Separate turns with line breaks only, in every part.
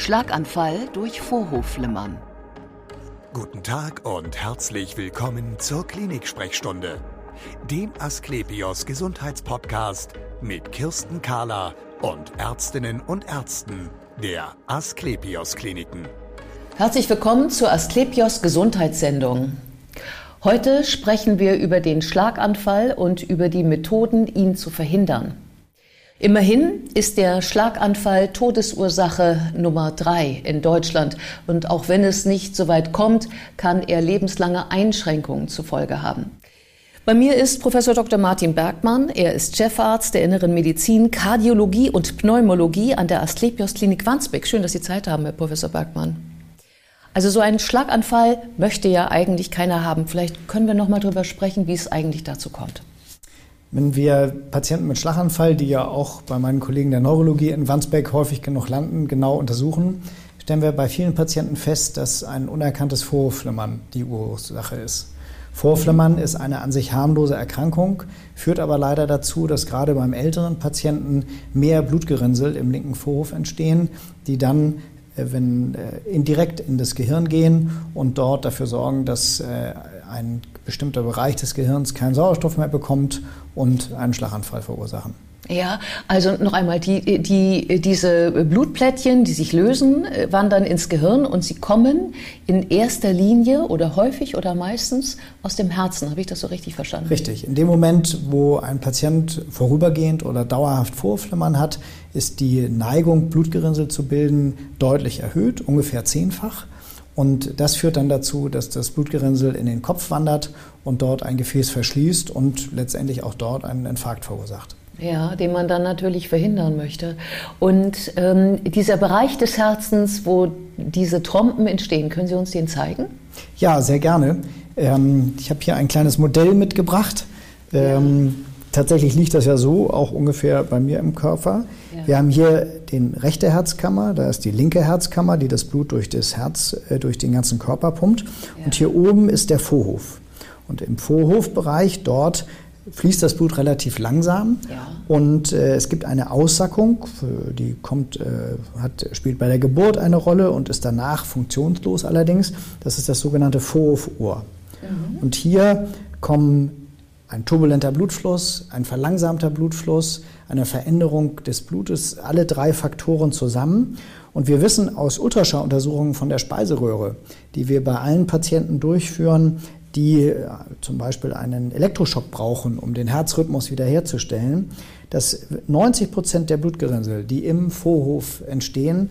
Schlaganfall durch Vorhofflimmern.
Guten Tag und herzlich willkommen zur Klinik-Sprechstunde, dem Asklepios Gesundheitspodcast mit Kirsten Kahler und Ärztinnen und Ärzten der Asklepios Kliniken.
Herzlich willkommen zur Asklepios Gesundheitssendung. Heute sprechen wir über den Schlaganfall und über die Methoden, ihn zu verhindern. Immerhin ist der Schlaganfall Todesursache Nummer drei in Deutschland. Und auch wenn es nicht so weit kommt, kann er lebenslange Einschränkungen zur Folge haben. Bei mir ist Professor Dr. Martin Bergmann. Er ist Chefarzt der Inneren Medizin, Kardiologie und Pneumologie an der Asklepios Klinik Wandsbek. Schön, dass Sie Zeit haben, Herr Professor Bergmann. Also so einen Schlaganfall möchte ja eigentlich keiner haben. Vielleicht können wir noch mal drüber sprechen, wie es eigentlich dazu kommt.
Wenn wir Patienten mit Schlaganfall, die ja auch bei meinen Kollegen der Neurologie in Wandsbek häufig genug landen, genau untersuchen, stellen wir bei vielen Patienten fest, dass ein unerkanntes Vorhofflimmern die Ursache ist. Vorhofflimmern ist eine an sich harmlose Erkrankung, führt aber leider dazu, dass gerade beim älteren Patienten mehr Blutgerinnsel im linken Vorhof entstehen, die dann äh, wenn äh, indirekt in das Gehirn gehen und dort dafür sorgen, dass äh, ein bestimmter Bereich des Gehirns keinen Sauerstoff mehr bekommt und einen Schlaganfall verursachen.
Ja, also noch einmal, die, die, diese Blutplättchen, die sich lösen, wandern ins Gehirn und sie kommen in erster Linie oder häufig oder meistens aus dem Herzen. Habe ich das so richtig verstanden?
Richtig. In dem Moment, wo ein Patient vorübergehend oder dauerhaft Vorflimmern hat, ist die Neigung, Blutgerinnsel zu bilden, deutlich erhöht, ungefähr zehnfach. Und das führt dann dazu, dass das Blutgerinnsel in den Kopf wandert und dort ein Gefäß verschließt und letztendlich auch dort einen Infarkt verursacht.
Ja, den man dann natürlich verhindern möchte. Und ähm, dieser Bereich des Herzens, wo diese Trompen entstehen, können Sie uns den zeigen?
Ja, sehr gerne. Ähm, ich habe hier ein kleines Modell mitgebracht. Ähm, ja. Tatsächlich liegt das ja so, auch ungefähr bei mir im Körper. Ja. Wir haben hier den rechte Herzkammer, da ist die linke Herzkammer, die das Blut durch das Herz, äh, durch den ganzen Körper pumpt. Ja. Und hier oben ist der Vorhof. Und im Vorhofbereich dort fließt das Blut relativ langsam ja. und äh, es gibt eine Aussackung, die kommt, äh, hat, spielt bei der Geburt eine Rolle und ist danach funktionslos allerdings. Das ist das sogenannte Vorhofuhr. Mhm. Und hier kommen ein turbulenter Blutfluss, ein verlangsamter Blutfluss, eine Veränderung des Blutes, alle drei Faktoren zusammen. Und wir wissen aus Ultraschalluntersuchungen von der Speiseröhre, die wir bei allen Patienten durchführen, die äh, zum Beispiel einen Elektroschock brauchen, um den Herzrhythmus wiederherzustellen, dass 90 Prozent der Blutgerinnsel, die im Vorhof entstehen,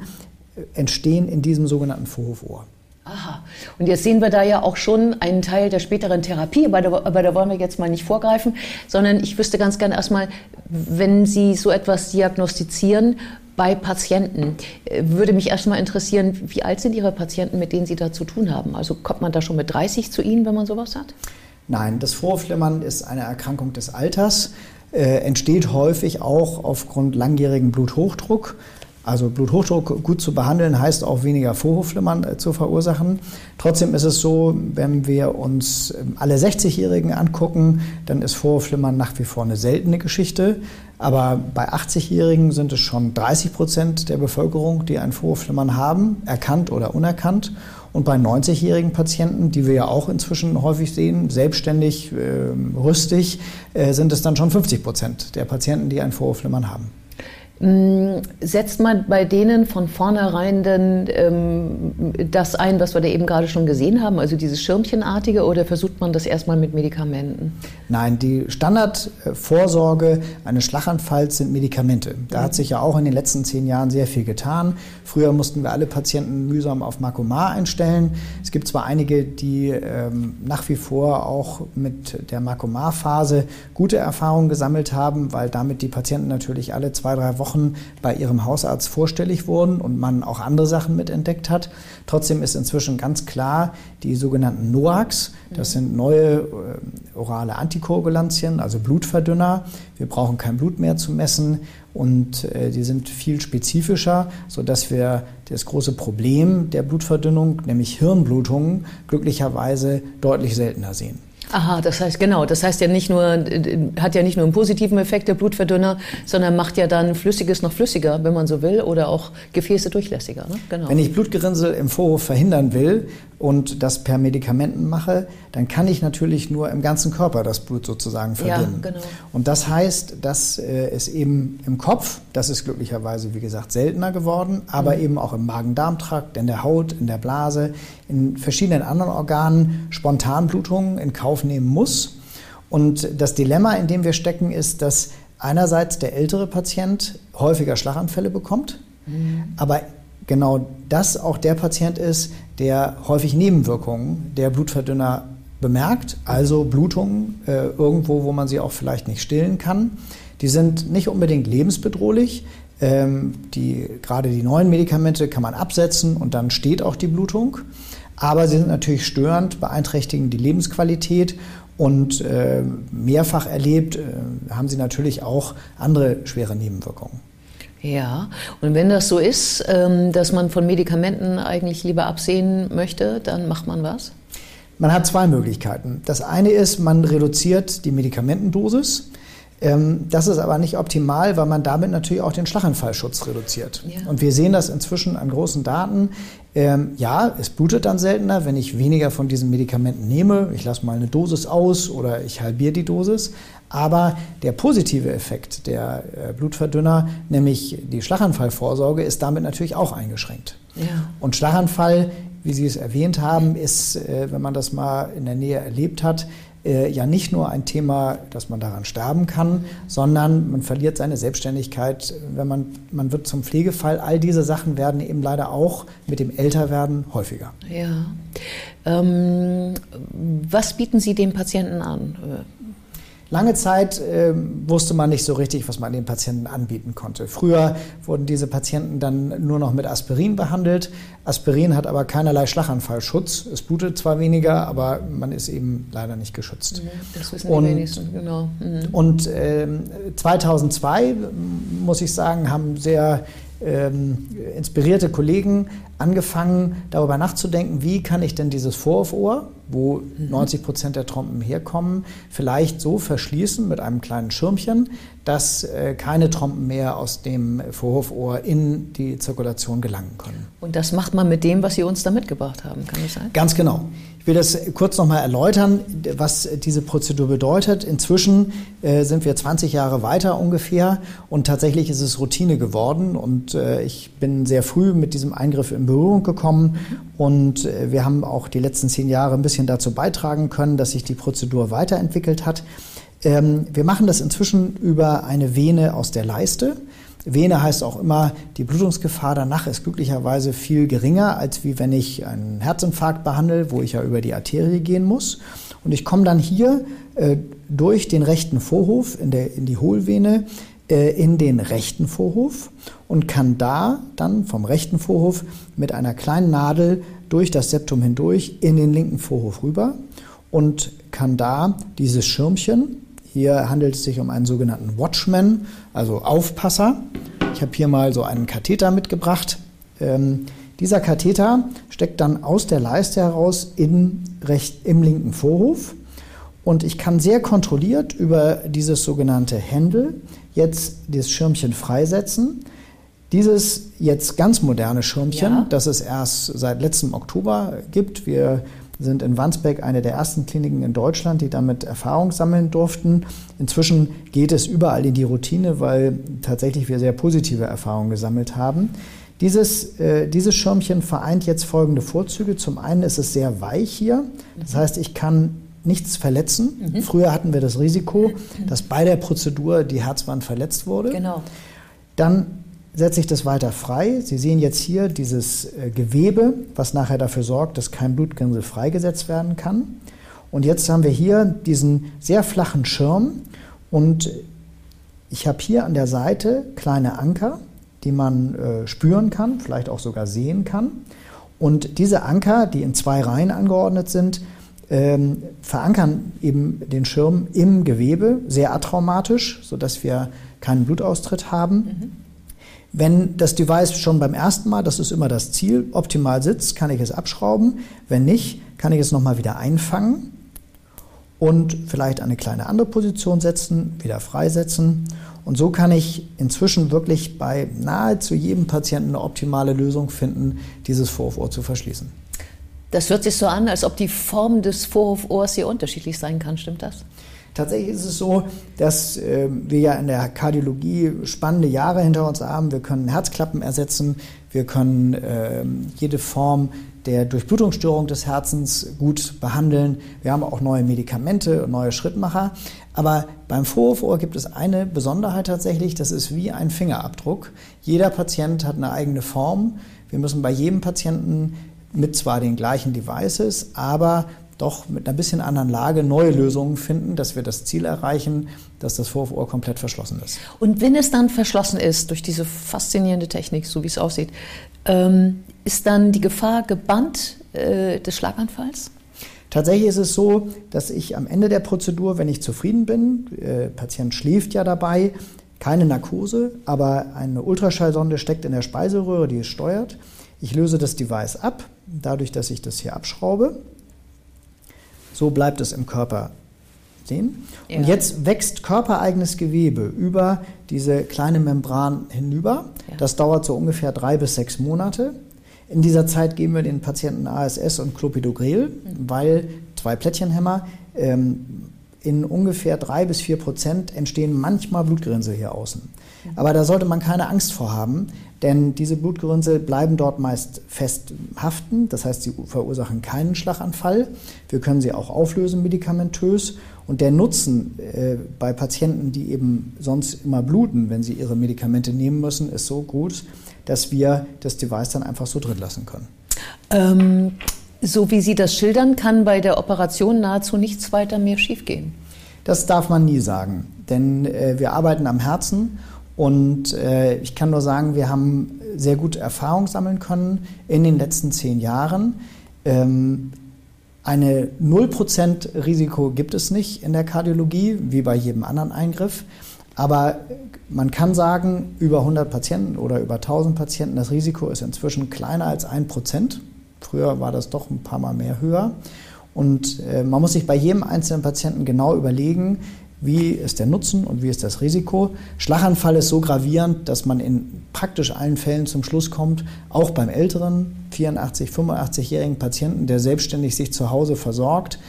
äh, entstehen in diesem sogenannten Vorhofohr.
Aha. Und jetzt sehen wir da ja auch schon einen Teil der späteren Therapie, aber da, aber da wollen wir jetzt mal nicht vorgreifen, sondern ich wüsste ganz gerne erstmal, wenn Sie so etwas diagnostizieren bei Patienten, äh, würde mich erstmal interessieren, wie alt sind Ihre Patienten, mit denen Sie da zu tun haben? Also kommt man da schon mit 30 zu Ihnen, wenn man sowas hat?
Nein, das Vorflimmern ist eine Erkrankung des Alters, äh, entsteht häufig auch aufgrund langjährigen Bluthochdruck. Also Bluthochdruck gut zu behandeln heißt auch weniger Vorhofflimmern äh, zu verursachen. Trotzdem ist es so, wenn wir uns ähm, alle 60-Jährigen angucken, dann ist Vorhofflimmern nach wie vor eine seltene Geschichte. Aber bei 80-Jährigen sind es schon 30 Prozent der Bevölkerung, die ein Vorhofflimmern haben, erkannt oder unerkannt. Und bei 90-jährigen Patienten, die wir ja auch inzwischen häufig sehen, selbstständig, äh, rüstig, äh, sind es dann schon 50 Prozent der Patienten, die ein Vorhofflimmern haben.
Mm, setzt man bei denen von vornherein denn ähm, das ein, was wir da eben gerade schon gesehen haben, also dieses Schirmchenartige, oder versucht man das erstmal mit Medikamenten?
Nein, die Standardvorsorge eines Schlaganfalls sind Medikamente. Da hat sich ja auch in den letzten zehn Jahren sehr viel getan. Früher mussten wir alle Patienten mühsam auf Makomar einstellen. Es gibt zwar einige, die ähm, nach wie vor auch mit der Makomar-Phase gute Erfahrungen gesammelt haben, weil damit die Patienten natürlich alle zwei, drei Wochen Wochen bei ihrem Hausarzt vorstellig wurden und man auch andere Sachen mitentdeckt hat. Trotzdem ist inzwischen ganz klar, die sogenannten NOACs, das sind neue äh, orale Antikoagulantien, also Blutverdünner. Wir brauchen kein Blut mehr zu messen und äh, die sind viel spezifischer, sodass wir das große Problem der Blutverdünnung, nämlich Hirnblutungen, glücklicherweise deutlich seltener sehen.
Aha, das heißt genau, das heißt ja nicht nur hat ja nicht nur einen positiven Effekt der Blutverdünner, sondern macht ja dann Flüssiges noch flüssiger, wenn man so will, oder auch Gefäße durchlässiger. Ne?
Genau. Wenn ich Blutgerinnsel im Vorhof verhindern will und das per Medikamenten mache, dann kann ich natürlich nur im ganzen Körper das Blut sozusagen verdünnen. Ja, genau. Und das heißt, dass äh, es eben im Kopf, das ist glücklicherweise wie gesagt seltener geworden, aber mhm. eben auch im Magen-Darm-Trakt, in der Haut, in der Blase, in verschiedenen anderen Organen Spontanblutungen in Kauf nehmen muss. Und das Dilemma, in dem wir stecken, ist, dass einerseits der ältere Patient häufiger Schlaganfälle bekommt, mhm. aber genau das auch der Patient ist, der häufig Nebenwirkungen der Blutverdünner bemerkt, also Blutungen äh, irgendwo, wo man sie auch vielleicht nicht stillen kann. Die sind nicht unbedingt lebensbedrohlich. Ähm, die, gerade die neuen Medikamente kann man absetzen und dann steht auch die Blutung. Aber sie sind natürlich störend, beeinträchtigen die Lebensqualität und äh, mehrfach erlebt äh, haben sie natürlich auch andere schwere Nebenwirkungen.
Ja, und wenn das so ist, ähm, dass man von Medikamenten eigentlich lieber absehen möchte, dann macht man was?
Man hat zwei Möglichkeiten. Das eine ist, man reduziert die Medikamentendosis. Ähm, das ist aber nicht optimal, weil man damit natürlich auch den Schlaganfallschutz reduziert. Ja. Und wir sehen das inzwischen an großen Daten. Ähm, ja, es blutet dann seltener, wenn ich weniger von diesen Medikamenten nehme. Ich lasse mal eine Dosis aus oder ich halbiere die Dosis. Aber der positive Effekt der äh, Blutverdünner, nämlich die Schlaganfallvorsorge, ist damit natürlich auch eingeschränkt. Ja. Und Schlaganfall, wie Sie es erwähnt haben, ist, äh, wenn man das mal in der Nähe erlebt hat, äh, ja nicht nur ein Thema, dass man daran sterben kann, sondern man verliert seine Selbstständigkeit, wenn man, man wird zum Pflegefall. All diese Sachen werden eben leider auch mit dem Älterwerden häufiger.
Ja. Ähm, was bieten Sie den Patienten an?
Lange Zeit äh, wusste man nicht so richtig, was man den Patienten anbieten konnte. Früher wurden diese Patienten dann nur noch mit Aspirin behandelt. Aspirin hat aber keinerlei Schlaganfallschutz. Es blutet zwar weniger, aber man ist eben leider nicht geschützt.
Das wissen und, die wenigsten, genau.
Mhm. Und äh, 2002, muss ich sagen, haben sehr ähm, inspirierte Kollegen angefangen, darüber nachzudenken, wie kann ich denn dieses Vorhofohr, wo mhm. 90 Prozent der Trompen herkommen, vielleicht so verschließen mit einem kleinen Schirmchen, dass äh, keine Trompen mehr aus dem Vorhofohr in die Zirkulation gelangen können.
Und das macht man mit dem, was Sie uns da mitgebracht haben, kann das sein?
Ganz genau. Ich will das kurz nochmal erläutern, was diese Prozedur bedeutet. Inzwischen äh, sind wir 20 Jahre weiter ungefähr und tatsächlich ist es Routine geworden und äh, ich bin sehr früh mit diesem Eingriff in Berührung gekommen und äh, wir haben auch die letzten zehn Jahre ein bisschen dazu beitragen können, dass sich die Prozedur weiterentwickelt hat. Ähm, wir machen das inzwischen über eine Vene aus der Leiste. Vene heißt auch immer, die Blutungsgefahr danach ist glücklicherweise viel geringer, als wie wenn ich einen Herzinfarkt behandle, wo ich ja über die Arterie gehen muss. Und ich komme dann hier äh, durch den rechten Vorhof in, der, in die Hohlvene äh, in den rechten Vorhof und kann da dann vom rechten Vorhof mit einer kleinen Nadel durch das Septum hindurch in den linken Vorhof rüber und kann da dieses Schirmchen hier handelt es sich um einen sogenannten Watchman, also Aufpasser. Ich habe hier mal so einen Katheter mitgebracht. Ähm, dieser Katheter steckt dann aus der Leiste heraus in recht, im linken Vorhof. Und ich kann sehr kontrolliert über dieses sogenannte Händel jetzt das Schirmchen freisetzen. Dieses jetzt ganz moderne Schirmchen, ja. das es erst seit letztem Oktober gibt. Wir sind in Wandsbek eine der ersten Kliniken in Deutschland, die damit Erfahrung sammeln durften. Inzwischen geht es überall in die Routine, weil tatsächlich wir sehr positive Erfahrungen gesammelt haben. Dieses, äh, dieses Schirmchen vereint jetzt folgende Vorzüge. Zum einen ist es sehr weich hier. Das heißt, ich kann nichts verletzen. Mhm. Früher hatten wir das Risiko, dass bei der Prozedur die Herzwand verletzt wurde.
Genau.
Dann setze ich das weiter frei. Sie sehen jetzt hier dieses äh, Gewebe, was nachher dafür sorgt, dass kein Blutgerinnsel freigesetzt werden kann. Und jetzt haben wir hier diesen sehr flachen Schirm und ich habe hier an der Seite kleine Anker, die man äh, spüren kann, vielleicht auch sogar sehen kann. Und diese Anker, die in zwei Reihen angeordnet sind, ähm, verankern eben den Schirm im Gewebe, sehr atraumatisch, sodass wir keinen Blutaustritt haben. Mhm. Wenn das Device schon beim ersten Mal, das ist immer das Ziel, optimal sitzt, kann ich es abschrauben. Wenn nicht, kann ich es nochmal wieder einfangen und vielleicht eine kleine andere Position setzen, wieder freisetzen. Und so kann ich inzwischen wirklich bei nahezu jedem Patienten eine optimale Lösung finden, dieses Vorhofohr zu verschließen.
Das hört sich so an, als ob die Form des Vorhofohrs hier unterschiedlich sein kann. Stimmt das?
Tatsächlich ist es so, dass äh, wir ja in der Kardiologie spannende Jahre hinter uns haben. Wir können Herzklappen ersetzen, wir können äh, jede Form der Durchblutungsstörung des Herzens gut behandeln. Wir haben auch neue Medikamente und neue Schrittmacher. Aber beim Vorhofohr gibt es eine Besonderheit tatsächlich, das ist wie ein Fingerabdruck. Jeder Patient hat eine eigene Form. Wir müssen bei jedem Patienten mit zwar den gleichen Devices, aber doch mit einer bisschen anderen Lage neue Lösungen finden, dass wir das Ziel erreichen, dass das Vorhofohr komplett verschlossen ist.
Und wenn es dann verschlossen ist durch diese faszinierende Technik, so wie es aussieht, ähm, ist dann die Gefahr gebannt äh, des Schlaganfalls?
Tatsächlich ist es so, dass ich am Ende der Prozedur, wenn ich zufrieden bin, äh, Patient schläft ja dabei, keine Narkose, aber eine Ultraschallsonde steckt in der Speiseröhre, die es steuert. Ich löse das Device ab, dadurch, dass ich das hier abschraube. So bleibt es im Körper stehen. Ja. Und jetzt wächst körpereigenes Gewebe über diese kleine Membran hinüber. Ja. Das dauert so ungefähr drei bis sechs Monate. In dieser Zeit geben wir den Patienten ASS und Clopidogrel, mhm. weil zwei Plättchenhämmer ähm, in ungefähr drei bis vier Prozent entstehen manchmal Blutgerinnsel hier außen. Mhm. Aber da sollte man keine Angst vor haben, denn diese Blutgerinnsel bleiben dort meist fest haften. Das heißt, sie verursachen keinen Schlaganfall. Wir können sie auch auflösen medikamentös und der Nutzen äh, bei Patienten, die eben sonst immer bluten, wenn sie ihre Medikamente nehmen müssen, ist so gut, dass wir das Device dann einfach so drin lassen können.
Ähm, so wie Sie das schildern, kann bei der Operation nahezu nichts weiter mehr schiefgehen.
Das darf man nie sagen, denn äh, wir arbeiten am Herzen und äh, ich kann nur sagen, wir haben sehr gute Erfahrung sammeln können in den letzten zehn Jahren. Ähm, eine 0% Risiko gibt es nicht in der Kardiologie, wie bei jedem anderen Eingriff. Aber man kann sagen, über 100 Patienten oder über 1000 Patienten, das Risiko ist inzwischen kleiner als 1%. Früher war das doch ein paar Mal mehr höher. Und äh, man muss sich bei jedem einzelnen Patienten genau überlegen, wie ist der Nutzen und wie ist das Risiko. Schlaganfall ist so gravierend, dass man in praktisch allen Fällen zum Schluss kommt, auch beim älteren 84, 85-jährigen Patienten, der selbstständig sich zu Hause versorgt,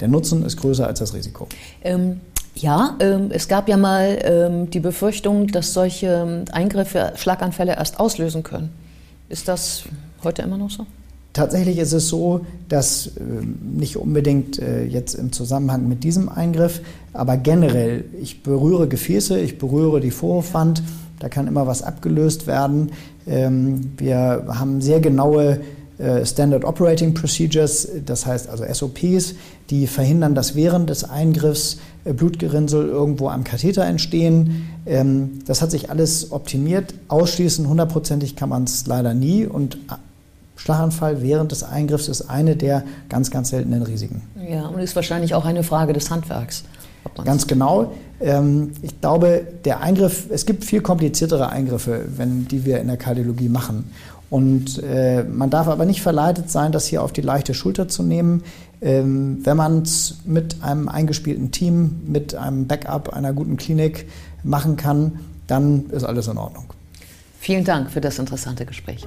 der Nutzen ist größer als das Risiko.
Ähm, ja, ähm, es gab ja mal ähm, die Befürchtung, dass solche ähm, Eingriffe Schlaganfälle erst auslösen können. Ist das heute immer noch so?
Tatsächlich ist es so, dass äh, nicht unbedingt äh, jetzt im Zusammenhang mit diesem Eingriff, aber generell, ich berühre Gefäße, ich berühre die Vorhofwand, da kann immer was abgelöst werden. Ähm, wir haben sehr genaue äh, Standard Operating Procedures, das heißt also SOPs, die verhindern, dass während des Eingriffs äh, Blutgerinnsel irgendwo am Katheter entstehen. Ähm, das hat sich alles optimiert. Ausschließen hundertprozentig kann man es leider nie und Schlaganfall während des Eingriffs ist eine der ganz, ganz seltenen Risiken.
Ja, und ist wahrscheinlich auch eine Frage des Handwerks.
Ganz genau. Ähm, ich glaube, der Eingriff, es gibt viel kompliziertere Eingriffe, wenn, die wir in der Kardiologie machen. Und äh, man darf aber nicht verleitet sein, das hier auf die leichte Schulter zu nehmen. Ähm, wenn man es mit einem eingespielten Team, mit einem Backup einer guten Klinik machen kann, dann ist alles in Ordnung.
Vielen Dank für das interessante Gespräch.